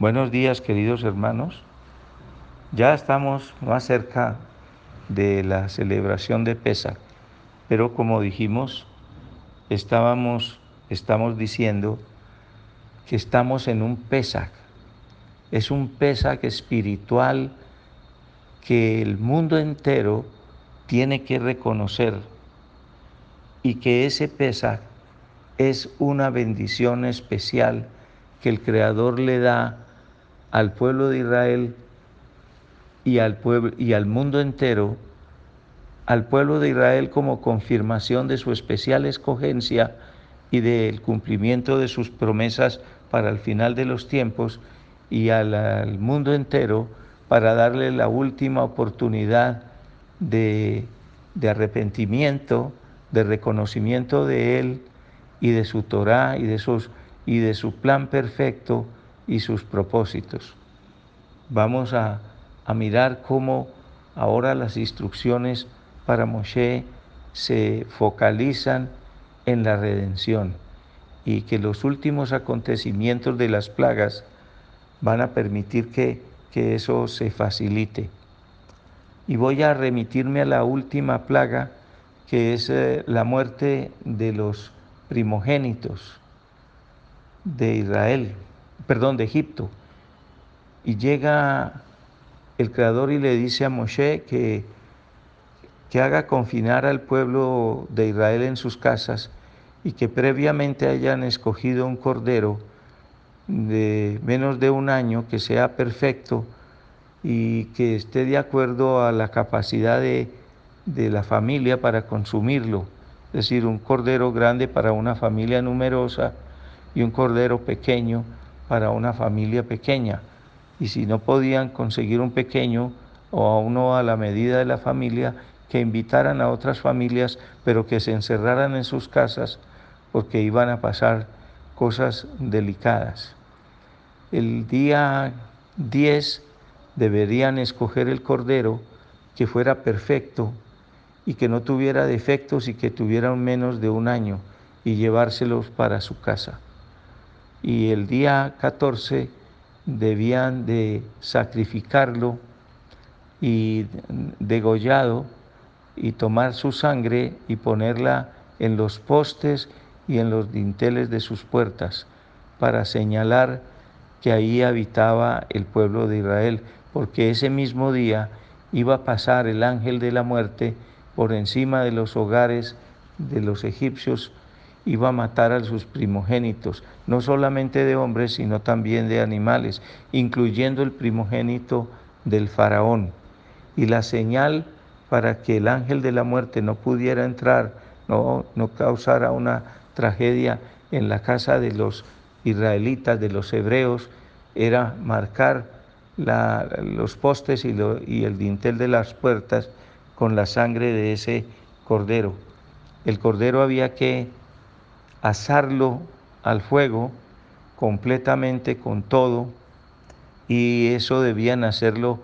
Buenos días queridos hermanos. Ya estamos más cerca de la celebración de Pesach, pero como dijimos, estábamos, estamos diciendo que estamos en un Pesach. Es un Pesach espiritual que el mundo entero tiene que reconocer y que ese Pesach es una bendición especial que el Creador le da al pueblo de Israel y al, pueblo, y al mundo entero, al pueblo de Israel como confirmación de su especial escogencia y del cumplimiento de sus promesas para el final de los tiempos, y al, mundo entero para darle la última oportunidad de, de arrepentimiento, de reconocimiento de Él y de su Torah y de, y de su plan perfecto y sus propósitos. Vamos a, mirar cómo ahora las instrucciones para Moshe se focalizan en la redención y que los últimos acontecimientos de las plagas van a permitir que, que eso se facilite. Y voy a remitirme a la última plaga, que es eh, la muerte de los primogénitos de Israel perdón, de Egipto. Y llega el Creador y le dice a Moshe que, que haga confinar al pueblo de Israel en sus casas y que previamente hayan escogido un cordero de menos de un año que sea perfecto y que esté de acuerdo a la capacidad de, de la familia para consumirlo. Es decir, un cordero grande para una familia numerosa y un cordero pequeño para una familia pequeña. Y si no podían conseguir un pequeño o a uno a la medida de la familia, que invitaran a otras familias, pero que se encerraran en sus casas porque iban a pasar cosas delicadas. El día 10 deberían escoger el cordero que fuera perfecto y que no tuviera defectos y que tuviera menos de un año y llevárselos para su casa y el día 14 debían de sacrificarlo y degollado y tomar su sangre y ponerla en los postes y en los dinteles de sus puertas para señalar que ahí habitaba el pueblo de Israel, porque ese mismo día iba a pasar el ángel de la muerte por encima de los hogares de los egipcios iba a matar a sus primogénitos, no solamente de hombres, sino también de animales, incluyendo el primogénito del faraón. Y la señal para que el ángel de la muerte no pudiera entrar, no, no causara una tragedia en la casa de los israelitas, de los hebreos, era marcar los postes y, y el dintel de las puertas con la sangre de ese cordero. El cordero había que asarlo al fuego completamente con todo y eso debían hacerlo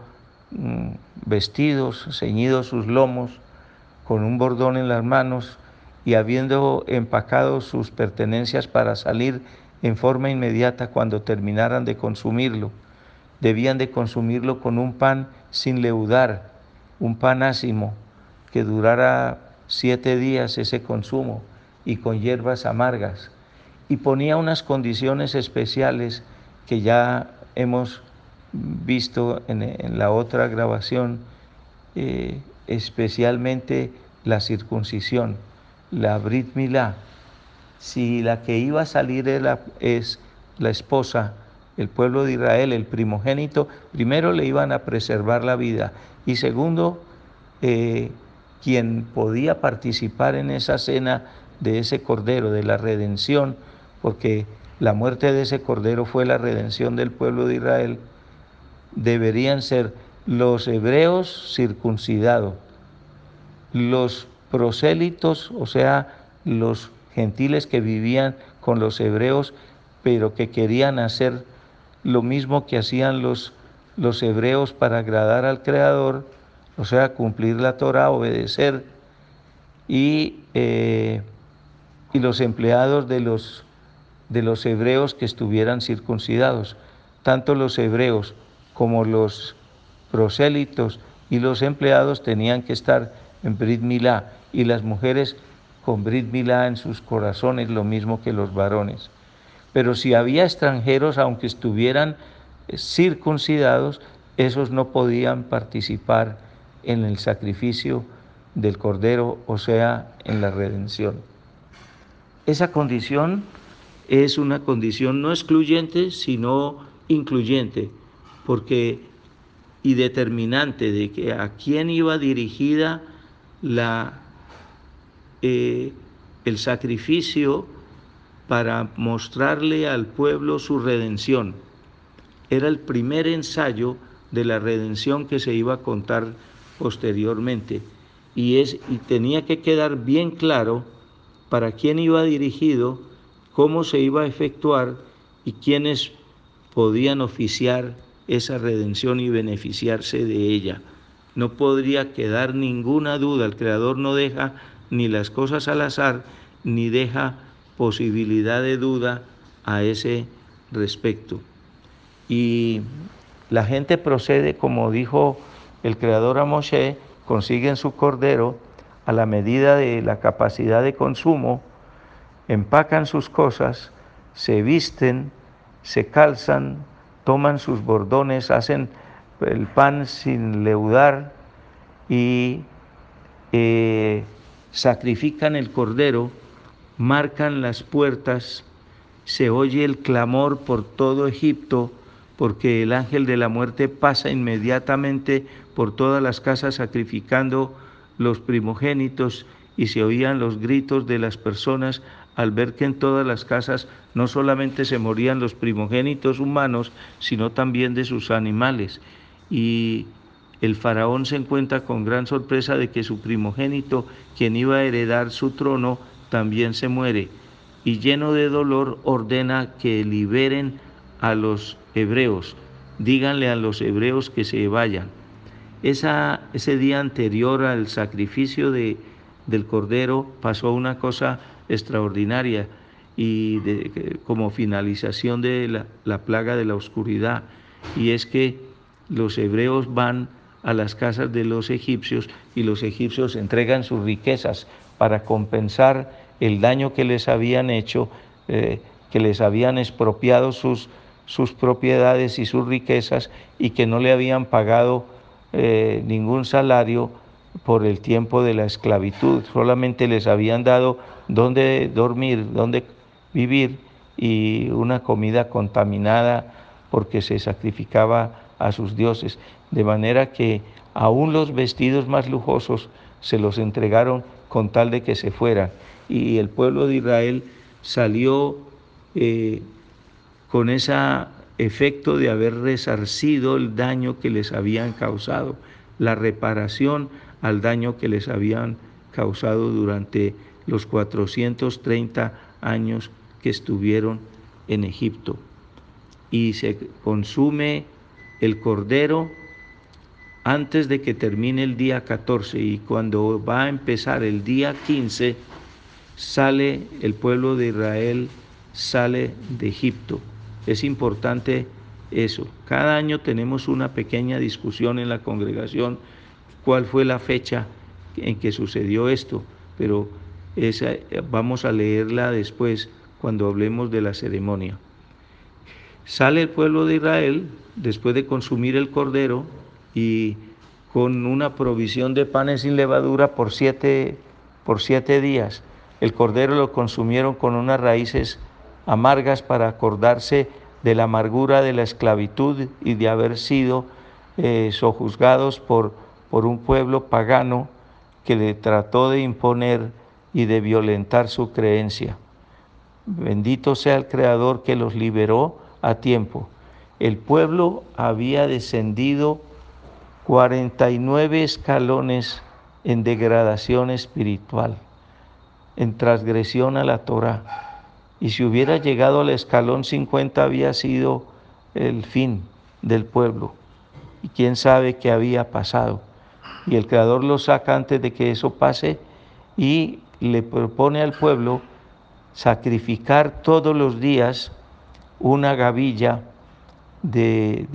mm, vestidos, ceñidos sus lomos, con un bordón en las manos y habiendo empacado sus pertenencias para salir en forma inmediata cuando terminaran de consumirlo. Debían de consumirlo con un pan sin leudar, un pan ácimo, que durara siete días ese consumo y con hierbas amargas. Y ponía unas condiciones especiales que ya hemos visto en, la otra grabación, eh, especialmente la circuncisión, la Brit Milá. Si la que iba a salir es la esposa, el pueblo de Israel, el primogénito, primero le iban a preservar la vida y segundo, eh, quien podía participar en esa cena de ese cordero, de la redención, porque la muerte de ese cordero fue la redención del pueblo de Israel, deberían ser los hebreos circuncidados, los prosélitos, o sea, los gentiles que vivían con los hebreos, pero que querían hacer lo mismo que hacían los, los hebreos para agradar al Creador, o sea, cumplir la Torah, obedecer y eh, y los empleados de los, de los hebreos que estuvieran circuncidados. tanto los hebreos como los prosélitos y los empleados tenían que estar en Brit Milá y las mujeres con Brit Milá en sus corazones, lo mismo que los varones. Pero si había extranjeros, aunque estuvieran eh, circuncidados, esos no podían participar en el sacrificio del Cordero, o sea, en la redención. Esa condición es una condición no excluyente, sino incluyente, porque y determinante de que a quién iba dirigida la, eh, el sacrificio para mostrarle al pueblo su redención. Era el primer ensayo de la redención que se iba a contar posteriormente y, es, y tenía que quedar bien claro para quién iba dirigido, cómo se iba a efectuar y quiénes podían oficiar esa redención y beneficiarse de ella. No podría quedar ninguna duda, el Creador no deja ni las cosas al azar, ni deja posibilidad de duda a ese respecto. Y la gente procede, como dijo el Creador a Moshe, consiguen su cordero a la medida de la capacidad de consumo, empacan sus cosas, se visten, se calzan, toman sus bordones, hacen el pan sin leudar y eh, sacrifican el cordero, marcan las puertas, se oye el clamor por todo Egipto, porque el ángel de la muerte pasa inmediatamente por todas las casas sacrificando los primogénitos y se oían los gritos de las personas al ver que en todas las casas no solamente se morían los primogénitos humanos, sino también de sus animales. Y el faraón se encuentra con gran sorpresa de que su primogénito, quien iba a heredar su trono, también se muere. Y lleno de dolor ordena que liberen a los hebreos. Díganle a los hebreos que se vayan. Esa, ese día anterior al sacrificio de, del cordero pasó una cosa extraordinaria y como finalización de la, la plaga de la oscuridad. Y es que los hebreos van a las casas de los egipcios y los egipcios entregan sus riquezas para compensar el daño que les habían hecho, eh, que les habían expropiado sus, sus propiedades y sus riquezas y que no le habían pagado eh, ningún salario por el tiempo de la esclavitud, solamente les habían dado dónde dormir, dónde vivir y una comida contaminada porque se sacrificaba a sus dioses, de manera que aún los vestidos más lujosos se los entregaron con tal de que se fueran. Y el pueblo de Israel salió eh, con ese efecto de haber resarcido el daño que les habían causado, la reparación al daño que les habían causado durante los 430 años que estuvieron en Egipto. Y se consume el cordero antes de que termine el día 14 y cuando va a empezar el día 15, sale el pueblo de Israel, sale de Egipto. Es importante eso. Cada año tenemos una pequeña discusión en la congregación, cuál fue la fecha en que sucedió esto, pero esa, vamos a leerla después cuando hablemos de la ceremonia. Sale el pueblo de Israel después de consumir el cordero y con una provisión de panes sin levadura por siete, por siete días. El cordero lo consumieron con unas raíces amargas para acordarse de la amargura de la esclavitud y de haber sido eh, sojuzgados por, por un pueblo pagano que le trató de imponer y de violentar su creencia. Bendito sea el Creador que los liberó a tiempo. El pueblo había descendido 49 escalones en degradación espiritual, en transgresión a la Torah. Y si hubiera llegado al escalón 50 había sido el fin del pueblo. Y quién sabe qué había pasado. Y el Creador lo saca antes de que eso pase y le propone al pueblo sacrificar todos los días una gavilla de,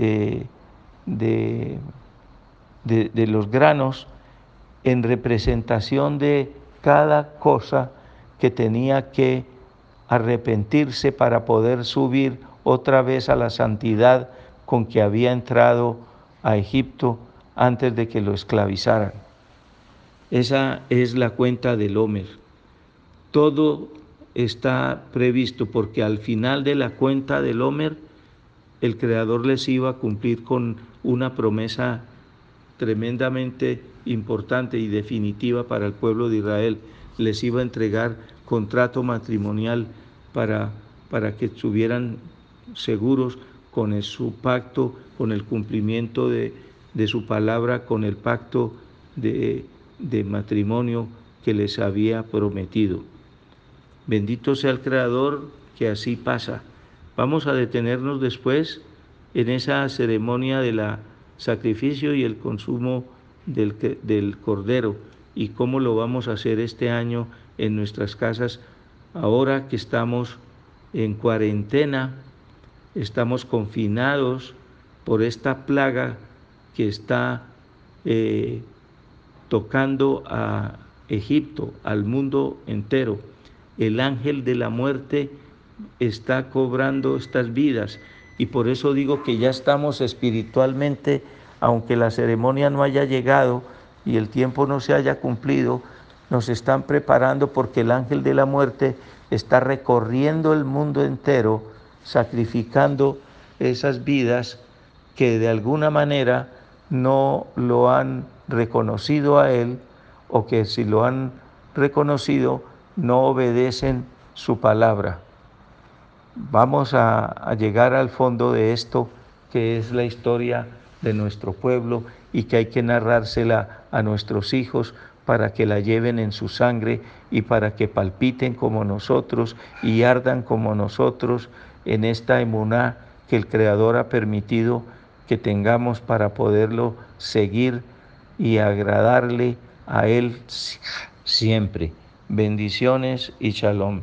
de, de los granos en representación de cada cosa que tenía que arrepentirse para poder subir otra vez a la santidad con que había entrado a Egipto antes de que lo esclavizaran. Esa es la cuenta del Homer. Todo está previsto porque al final de la cuenta del Homer el Creador les iba a cumplir con una promesa tremendamente importante y definitiva para el pueblo de Israel. Les iba a entregar contrato matrimonial para, para que estuvieran seguros con su pacto, con el cumplimiento de, su palabra, con el pacto de, de matrimonio que les había prometido. Bendito sea el Creador que así pasa. Vamos a detenernos después en esa ceremonia de la sacrificio y el consumo del, del cordero y cómo lo vamos a hacer este año en nuestras casas ahora que estamos en cuarentena, estamos confinados por esta plaga que está eh, tocando a Egipto, al mundo entero. El ángel de la muerte está cobrando estas vidas y por eso digo que ya estamos espiritualmente, aunque la ceremonia no haya llegado y el tiempo no se haya cumplido, nos están preparando porque el ángel de la muerte está recorriendo el mundo entero, sacrificando esas vidas que de alguna manera no lo han reconocido a Él o que si lo han reconocido no obedecen su palabra. Vamos a, a, llegar al fondo de esto que es la historia de nuestro pueblo y que hay que narrársela a nuestros hijos para que la lleven en su sangre y para que palpiten como nosotros y ardan como nosotros en esta emuná que el Creador ha permitido que tengamos para poderlo seguir y agradarle a Él siempre. Bendiciones y shalom.